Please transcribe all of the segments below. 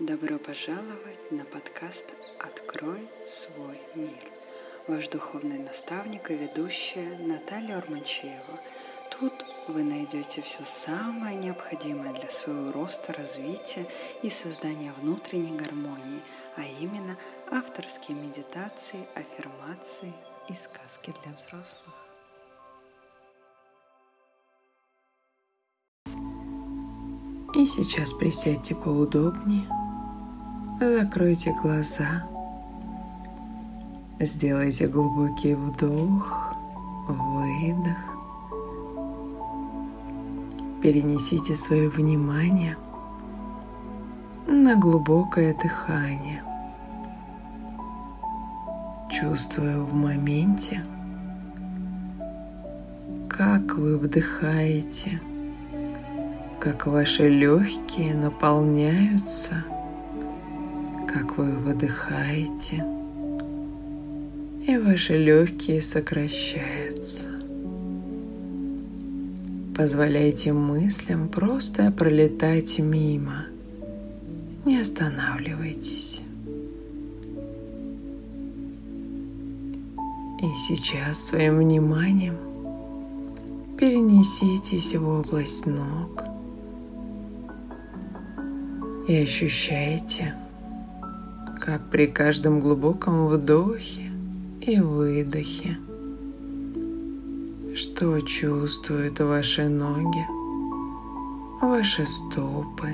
Добро пожаловать на подкаст «Открой свой мир». Ваш духовный наставник и ведущая Наталья Урманчеева. Тут вы найдете все самое необходимое для своего роста, развития и создания внутренней гармонии, а именно авторские медитации, аффирмации и сказки для взрослых. И сейчас присядьте поудобнее, закройте глаза, сделайте глубокий вдох, выдох, перенесите свое внимание на глубокое дыхание, чувствуя в моменте, как вы вдыхаете – как ваши легкие наполняются, как вы выдыхаете, и ваши легкие сокращаются. Позволяйте мыслям просто пролетать мимо. Не останавливайтесь. И сейчас своим вниманием перенеситесь в область ног – и ощущаете, как при каждом глубоком вдохе и выдохе, что чувствуют ваши ноги, ваши стопы.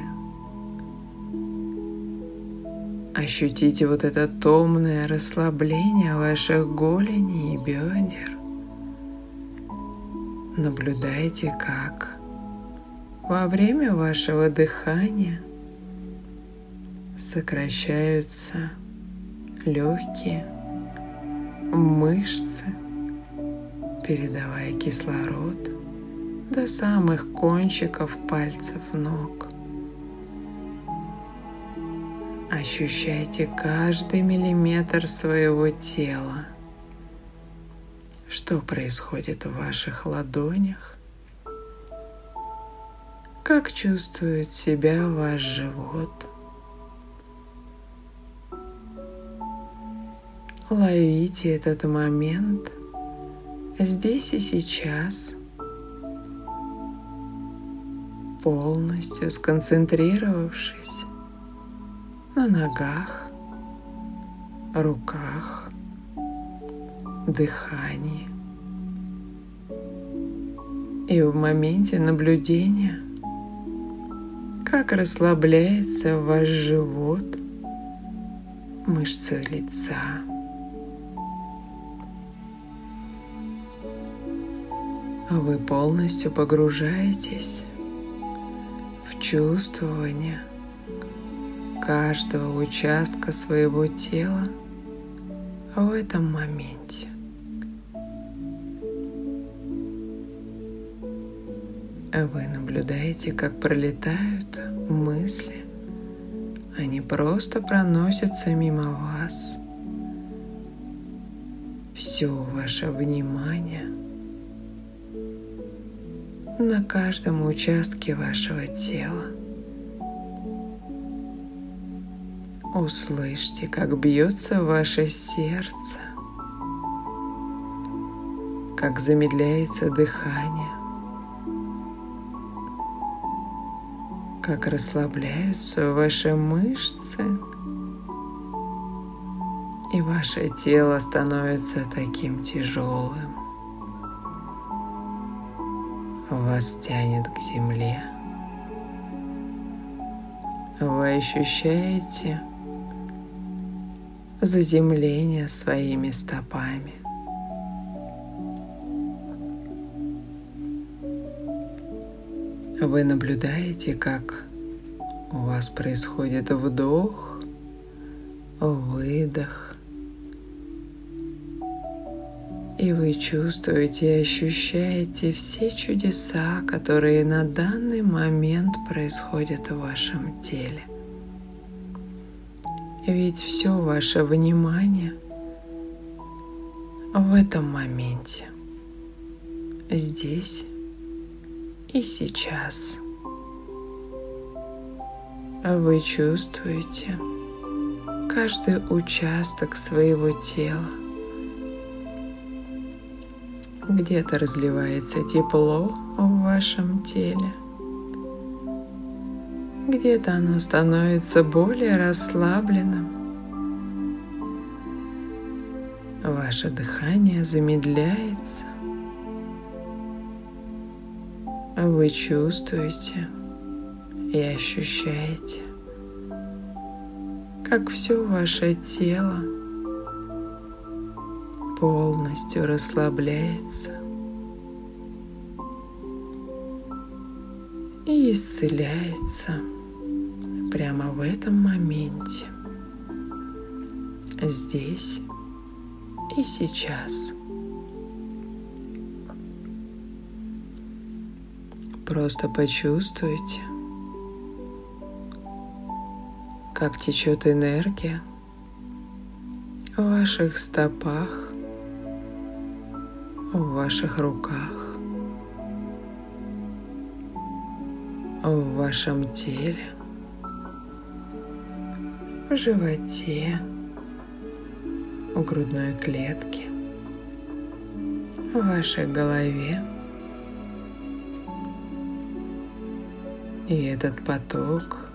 Ощутите вот это томное расслабление ваших голеней и бедер. Наблюдайте, как во время вашего дыхания сокращаются легкие, мышцы, передавая кислород до самых кончиков пальцев ног. Ощущайте каждый миллиметр своего тела. Что происходит в ваших ладонях? Как чувствует себя ваш живот? Ловите этот момент здесь и сейчас, полностью сконцентрировавшись на ногах, руках, дыхании. И в моменте наблюдения, как расслабляется ваш живот, мышцы лица, вы полностью погружаетесь в чувствование каждого участка своего тела в этом моменте. Вы наблюдаете, как пролетают мысли. Они просто проносятся мимо вас. Все ваше внимание – на каждом участке вашего тела. Услышьте, как бьется ваше сердце, как замедляется дыхание, как расслабляются ваши мышцы, и ваше тело становится таким тяжелым вас тянет к земле. Вы ощущаете заземление своими стопами. Вы наблюдаете, как у вас происходит вдох, выдох, и вы чувствуете и ощущаете все чудеса, которые на данный момент происходят в вашем теле. Ведь все ваше внимание в этом моменте, здесь и сейчас. вы чувствуете каждый участок своего тела. Где-то разливается тепло в вашем теле, где-то оно становится более расслабленным. Ваше дыхание замедляется. Вы чувствуете и ощущаете, как все ваше тело полностью расслабляется и исцеляется прямо в этом моменте, здесь и сейчас. Просто почувствуйте, как течет энергия в ваших стопах, в ваших руках, в вашем теле, в животе, в грудной клетке, в вашей голове. И этот поток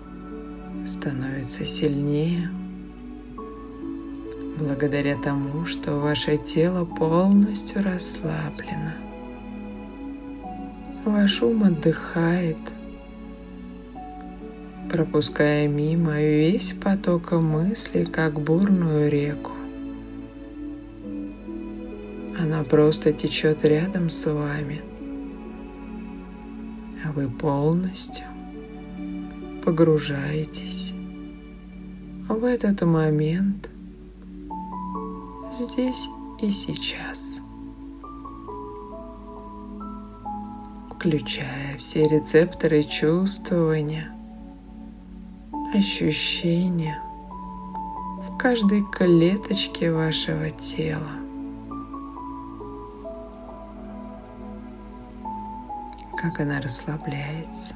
становится сильнее благодаря тому, что ваше тело полностью расслаблено. Ваш ум отдыхает, пропуская мимо весь поток мыслей, как бурную реку. Она просто течет рядом с вами, а вы полностью погружаетесь в этот момент здесь и сейчас, включая все рецепторы чувствования, ощущения в каждой клеточке вашего тела. как она расслабляется,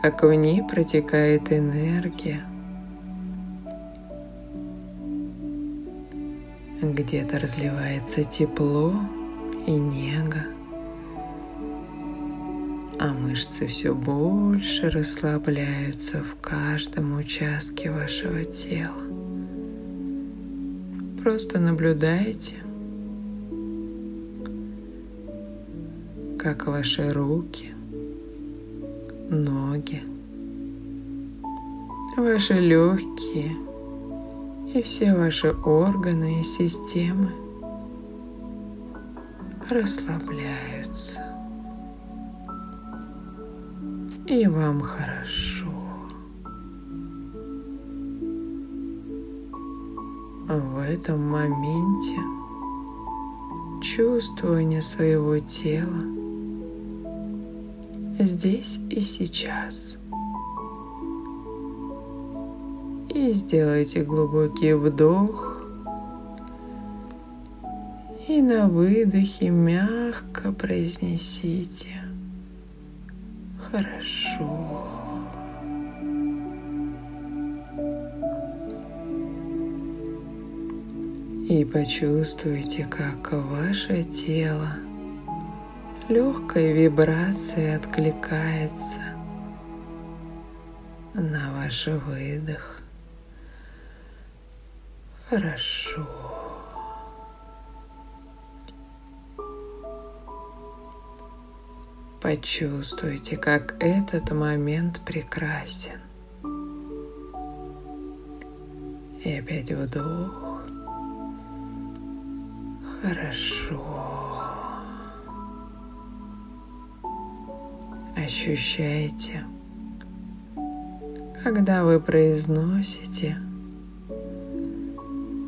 как в ней протекает энергия. Где-то разливается тепло и нега, а мышцы все больше расслабляются в каждом участке вашего тела. Просто наблюдайте – как ваши руки, ноги, ваши легкие и все ваши органы и системы расслабляются. И вам хорошо. В этом моменте чувствование своего тела здесь и сейчас. Сделайте глубокий вдох. И на выдохе мягко произнесите «Хорошо». И почувствуйте, как ваше тело – легкой вибрацией откликается на ваш выдох. Хорошо. Почувствуйте, как этот момент прекрасен. И опять вдох. Хорошо. ощущаете, когда вы произносите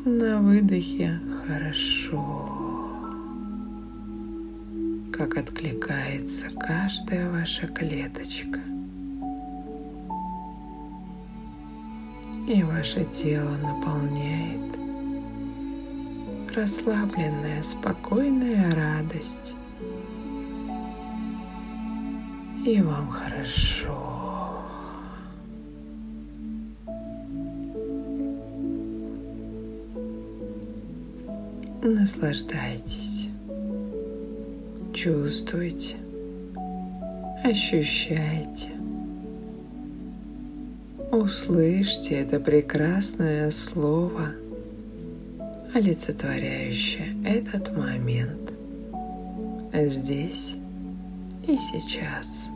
на выдохе хорошо, как откликается каждая ваша клеточка. И ваше тело наполняет расслабленная, спокойная радость и вам хорошо. Наслаждайтесь. Чувствуйте. Ощущайте. Услышьте это прекрасное слово, олицетворяющее этот момент здесь и сейчас.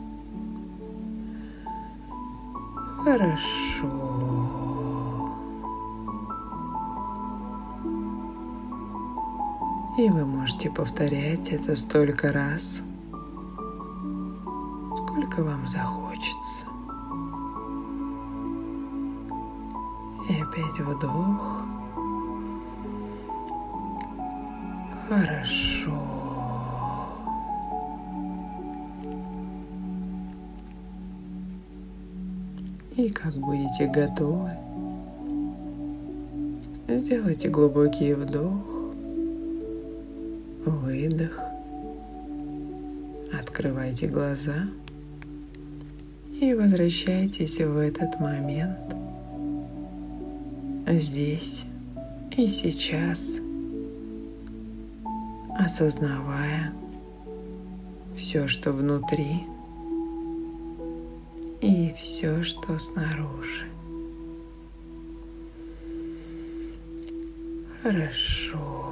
Хорошо. И вы можете повторять это столько раз, сколько вам захочется. И опять вдох. Хорошо. И как будете готовы, сделайте глубокий вдох выдох. Открывайте глаза и возвращайтесь в этот момент. Здесь и сейчас, осознавая все, что внутри и все, что снаружи. Хорошо.